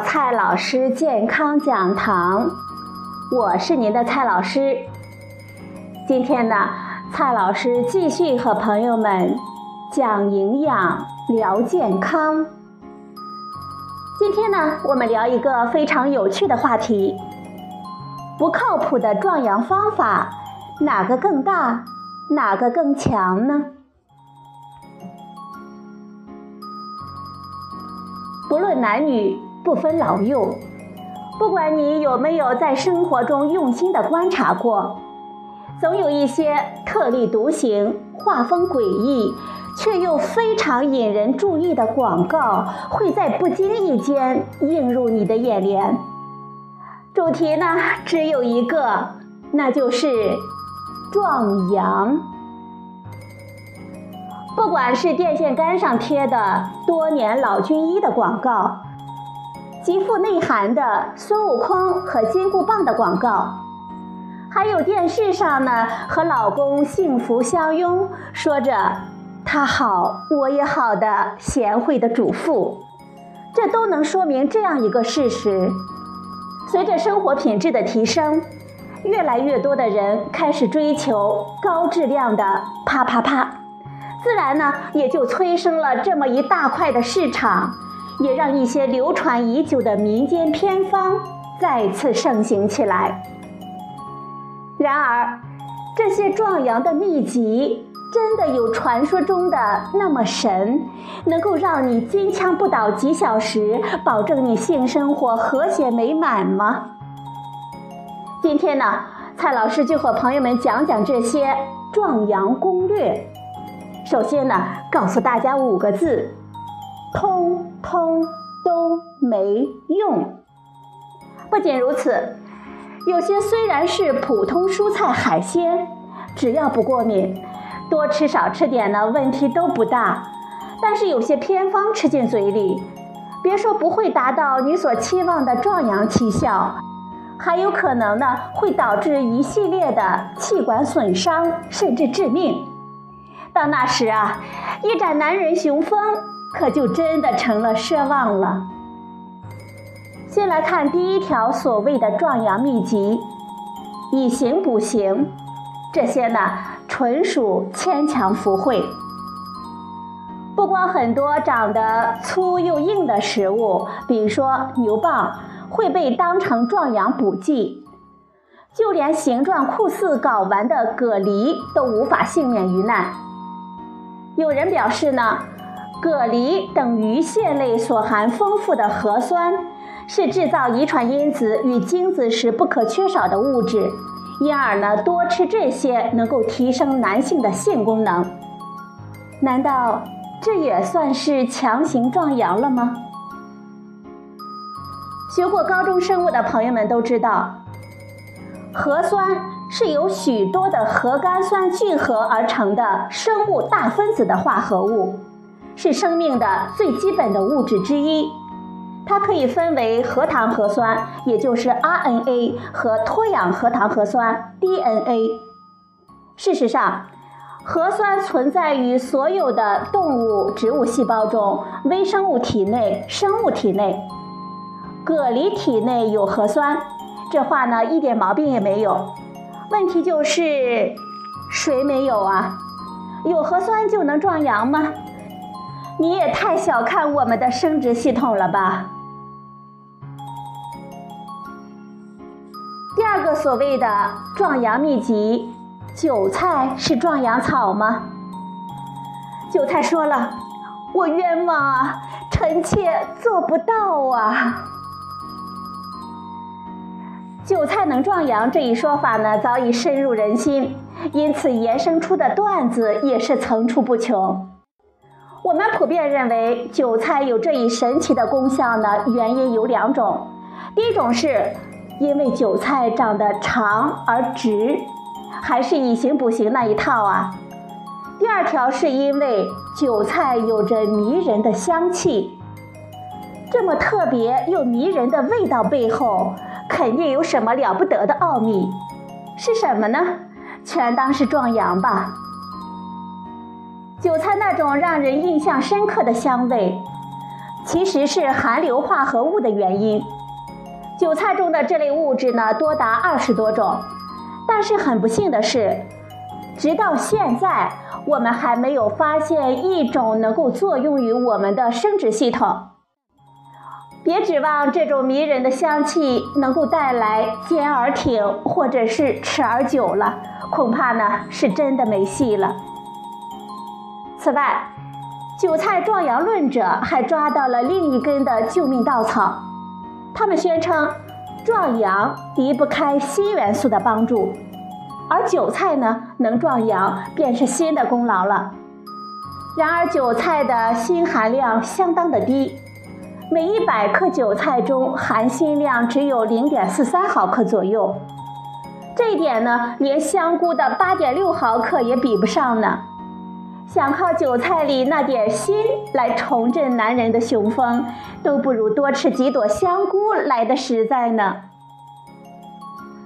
蔡老师健康讲堂，我是您的蔡老师。今天呢，蔡老师继续和朋友们讲营养、聊健康。今天呢，我们聊一个非常有趣的话题：不靠谱的壮阳方法，哪个更大，哪个更强呢？不论男女，不分老幼，不管你有没有在生活中用心的观察过，总有一些特立独行、画风诡异却又非常引人注意的广告，会在不经意间映入你的眼帘。主题呢，只有一个，那就是壮阳。不管是电线杆上贴的多年老军医的广告，极富内涵的孙悟空和金箍棒的广告，还有电视上呢和老公幸福相拥，说着他好我也好的贤惠的主妇，这都能说明这样一个事实：随着生活品质的提升，越来越多的人开始追求高质量的啪啪啪。自然呢，也就催生了这么一大块的市场，也让一些流传已久的民间偏方再次盛行起来。然而，这些壮阳的秘籍真的有传说中的那么神，能够让你金枪不倒几小时，保证你性生活和谐美满吗？今天呢，蔡老师就和朋友们讲讲这些壮阳攻略。首先呢，告诉大家五个字：通通都没用。不仅如此，有些虽然是普通蔬菜海鲜，只要不过敏，多吃少吃点呢，问题都不大。但是有些偏方吃进嘴里，别说不会达到你所期望的壮阳奇效，还有可能呢，会导致一系列的气管损伤，甚至致命。到那时啊，一展男人雄风，可就真的成了奢望了。先来看第一条所谓的壮阳秘籍：以形补形。这些呢，纯属牵强附会。不光很多长得粗又硬的食物，比如说牛蒡，会被当成壮阳补剂，就连形状酷似睾丸的蛤蜊都无法幸免于难。有人表示呢，蛤蜊等鱼蟹类所含丰富的核酸，是制造遗传因子与精子时不可缺少的物质，因而呢，多吃这些能够提升男性的性功能。难道这也算是强行壮阳了吗？学过高中生物的朋友们都知道，核酸。是由许多的核苷酸聚合而成的生物大分子的化合物，是生命的最基本的物质之一。它可以分为核糖核酸，也就是 RNA 和脱氧核糖核酸 DNA。事实上，核酸存在于所有的动物、植物细胞中，微生物体内、生物体内。蛤蜊体内有核酸，这话呢一点毛病也没有。问题就是，谁没有啊？有核酸就能壮阳吗？你也太小看我们的生殖系统了吧！第二个所谓的壮阳秘籍，韭菜是壮阳草吗？韭菜说了：“我冤枉啊，臣妾做不到啊。”韭菜能壮阳这一说法呢，早已深入人心，因此衍生出的段子也是层出不穷。我们普遍认为韭菜有这一神奇的功效呢，原因有两种：第一种是因为韭菜长得长而直，还是以形补形那一套啊；第二条是因为韭菜有着迷人的香气，这么特别又迷人的味道背后。肯定有什么了不得的奥秘，是什么呢？全当是壮阳吧。韭菜那种让人印象深刻的香味，其实是含硫化合物的原因。韭菜中的这类物质呢，多达二十多种，但是很不幸的是，直到现在，我们还没有发现一种能够作用于我们的生殖系统。别指望这种迷人的香气能够带来坚而挺或者是持而久了，恐怕呢是真的没戏了。此外，韭菜壮阳论者还抓到了另一根的救命稻草。他们宣称，壮阳离不开锌元素的帮助，而韭菜呢能壮阳便是锌的功劳了。然而，韭菜的锌含量相当的低，每一百克韭菜中含锌量只有零点四三毫克左右，这一点呢，连香菇的八点六毫克也比不上呢。想靠韭菜里那点锌来重振男人的雄风，都不如多吃几朵香菇来的实在呢。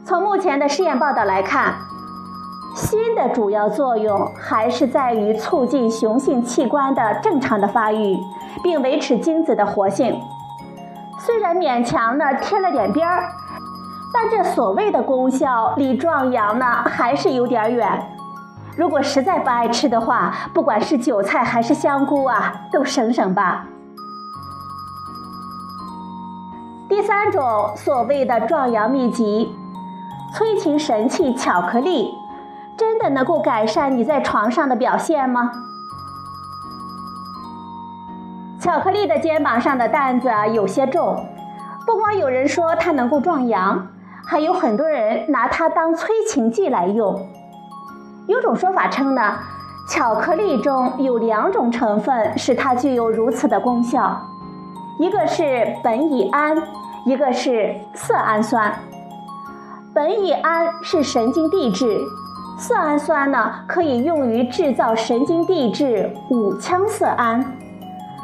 从目前的试验报道来看，锌的主要作用还是在于促进雄性器官的正常的发育，并维持精子的活性。虽然勉强呢贴了点边儿，但这所谓的功效离壮阳呢还是有点远。如果实在不爱吃的话，不管是韭菜还是香菇啊，都省省吧。第三种所谓的壮阳秘籍——催情神器巧克力，真的能够改善你在床上的表现吗？巧克力的肩膀上的担子有些重，不光有人说它能够壮阳，还有很多人拿它当催情剂来用。有种说法称呢，巧克力中有两种成分使它具有如此的功效，一个是苯乙胺，一个是色氨酸。苯乙胺是神经递质，色氨酸呢可以用于制造神经递质五羟色胺。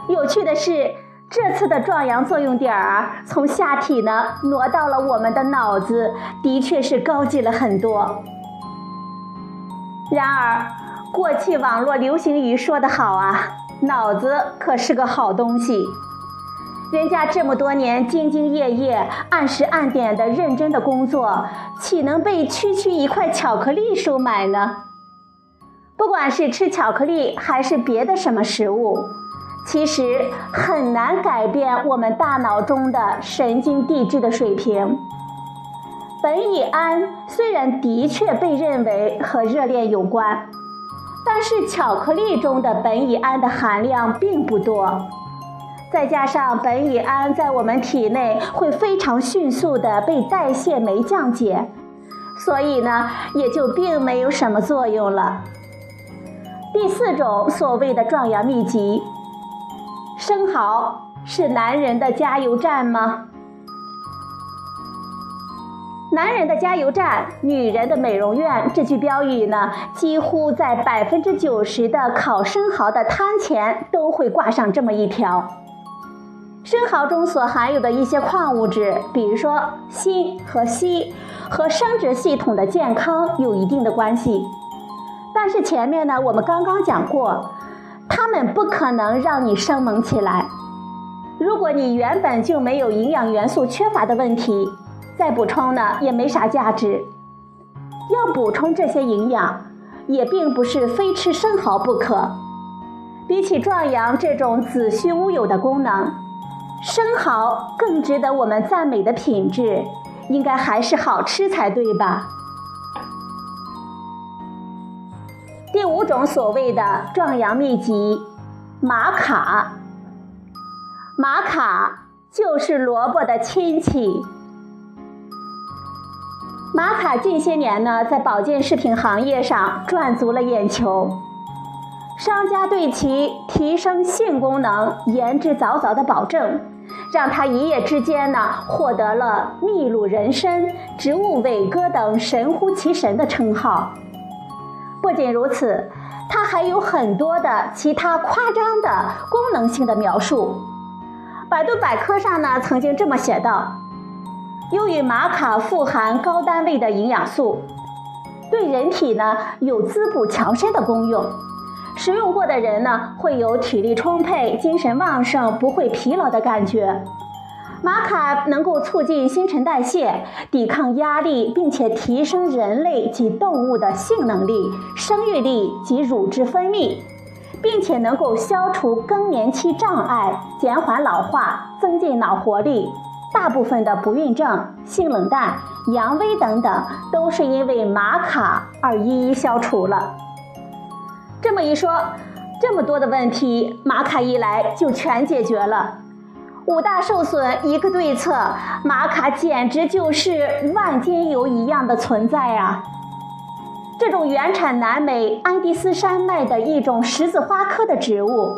有趣的是，这次的壮阳作用点儿从下体呢挪到了我们的脑子，的确是高级了很多。然而，过去网络流行语说得好啊，脑子可是个好东西。人家这么多年兢兢业业、按时按点的认真的工作，岂能被区区一块巧克力收买呢？不管是吃巧克力还是别的什么食物，其实很难改变我们大脑中的神经递质的水平。苯乙胺虽然的确被认为和热恋有关，但是巧克力中的苯乙胺的含量并不多，再加上苯乙胺在我们体内会非常迅速的被代谢酶降解，所以呢也就并没有什么作用了。第四种所谓的壮阳秘籍，生蚝是男人的加油站吗？男人的加油站，女人的美容院。这句标语呢，几乎在百分之九十的烤生蚝的摊前都会挂上这么一条。生蚝中所含有的一些矿物质，比如说锌和硒，和生殖系统的健康有一定的关系。但是前面呢，我们刚刚讲过，它们不可能让你生猛起来。如果你原本就没有营养元素缺乏的问题。再补充呢也没啥价值。要补充这些营养，也并不是非吃生蚝不可。比起壮阳这种子虚乌有的功能，生蚝更值得我们赞美的品质，应该还是好吃才对吧？第五种所谓的壮阳秘籍，玛卡。玛卡就是萝卜的亲戚。玛卡近些年呢，在保健食品行业上赚足了眼球，商家对其提升性功能、言之凿凿的保证，让它一夜之间呢获得了秘鲁人参、植物伟哥等神乎其神的称号。不仅如此，它还有很多的其他夸张的功能性的描述。百度百科上呢曾经这么写道。由于玛卡富含高单位的营养素，对人体呢有滋补强身的功用，使用过的人呢，会有体力充沛、精神旺盛、不会疲劳的感觉。玛卡能够促进新陈代谢、抵抗压力，并且提升人类及动物的性能力、生育力及乳汁分泌，并且能够消除更年期障碍、减缓老化、增进脑活力。大部分的不孕症、性冷淡、阳痿等等，都是因为玛卡而一一消除了。这么一说，这么多的问题，玛卡一来就全解决了。五大受损一个对策，玛卡简直就是万金油一样的存在啊！这种原产南美安第斯山脉的一种十字花科的植物，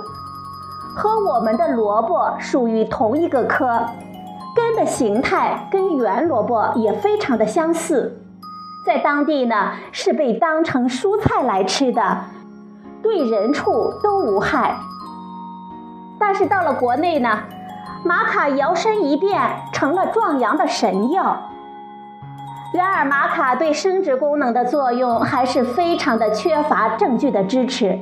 和我们的萝卜属于同一个科，根的形态跟圆萝卜也非常的相似，在当地呢是被当成蔬菜来吃的。对人畜都无害，但是到了国内呢，玛卡摇身一变成了壮阳的神药。然而，玛卡对生殖功能的作用还是非常的缺乏证据的支持。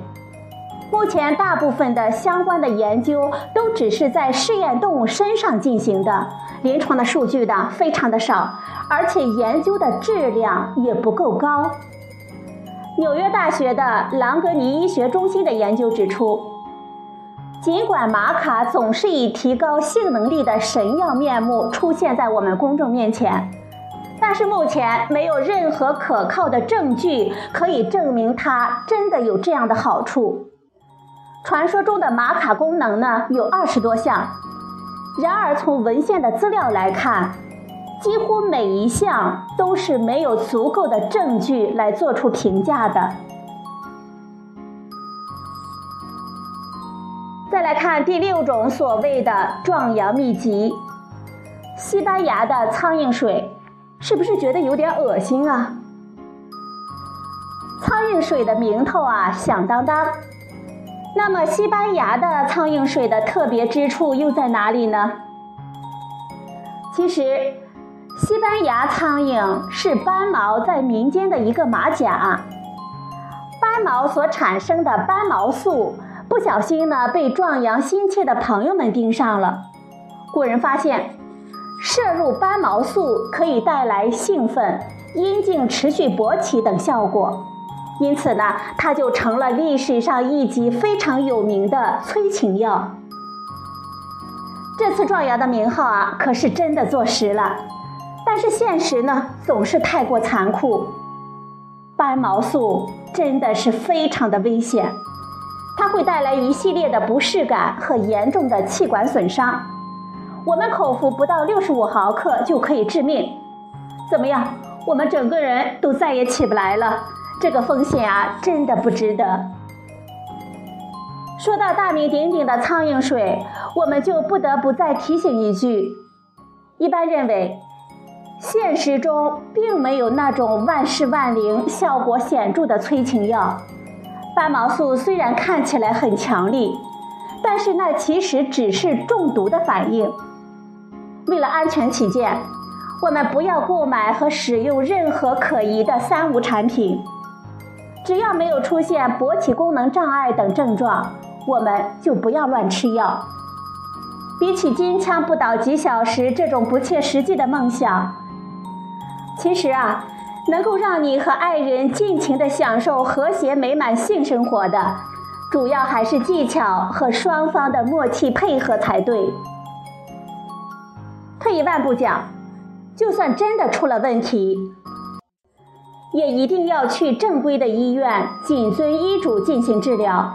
目前，大部分的相关的研究都只是在试验动物身上进行的，临床的数据呢非常的少，而且研究的质量也不够高。纽约大学的朗格尼医学中心的研究指出，尽管玛卡总是以提高性能力的神药面目出现在我们公众面前，但是目前没有任何可靠的证据可以证明它真的有这样的好处。传说中的玛卡功能呢有二十多项，然而从文献的资料来看。几乎每一项都是没有足够的证据来做出评价的。再来看第六种所谓的壮阳秘籍——西班牙的苍蝇水，是不是觉得有点恶心啊？苍蝇水的名头啊响当当，那么西班牙的苍蝇水的特别之处又在哪里呢？其实。西班牙苍蝇是斑毛在民间的一个马甲，斑毛所产生的斑毛素不小心呢被壮阳心切的朋友们盯上了。古人发现，摄入斑毛素可以带来兴奋、阴茎持续勃起等效果，因此呢，它就成了历史上一级非常有名的催情药。这次壮阳的名号啊，可是真的坐实了。但是现实呢，总是太过残酷。斑毛素真的是非常的危险，它会带来一系列的不适感和严重的气管损伤。我们口服不到六十五毫克就可以致命。怎么样？我们整个人都再也起不来了。这个风险啊，真的不值得。说到大名鼎鼎的苍蝇水，我们就不得不再提醒一句：一般认为。现实中并没有那种万事万灵、效果显著的催情药。斑毛素虽然看起来很强力，但是那其实只是中毒的反应。为了安全起见，我们不要购买和使用任何可疑的三无产品。只要没有出现勃起功能障碍等症状，我们就不要乱吃药。比起金枪不倒几小时这种不切实际的梦想。其实啊，能够让你和爱人尽情的享受和谐美满性生活的，主要还是技巧和双方的默契配合才对。退一万步讲，就算真的出了问题，也一定要去正规的医院，谨遵医嘱进行治疗，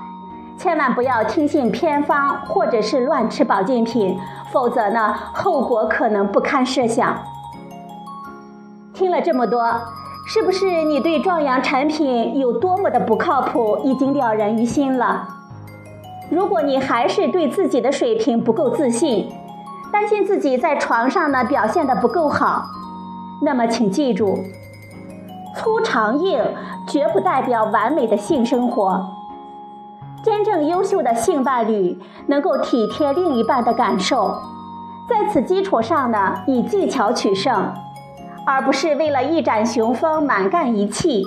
千万不要听信偏方或者是乱吃保健品，否则呢，后果可能不堪设想。听了这么多，是不是你对壮阳产品有多么的不靠谱已经了然于心了？如果你还是对自己的水平不够自信，担心自己在床上呢表现的不够好，那么请记住，粗长硬绝不代表完美的性生活。真正优秀的性伴侣能够体贴另一半的感受，在此基础上呢，以技巧取胜。而不是为了一展雄风，满干一气。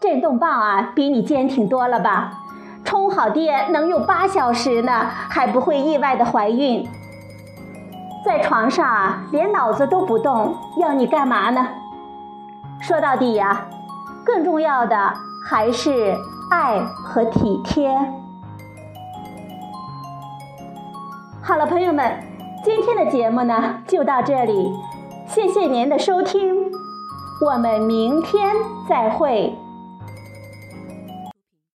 震动棒啊，比你坚挺多了吧？充好电能用八小时呢，还不会意外的怀孕。在床上啊连脑子都不动，要你干嘛呢？说到底呀，更重要的还是爱和体贴。好了，朋友们，今天的节目呢就到这里，谢谢您的收听，我们明天再会。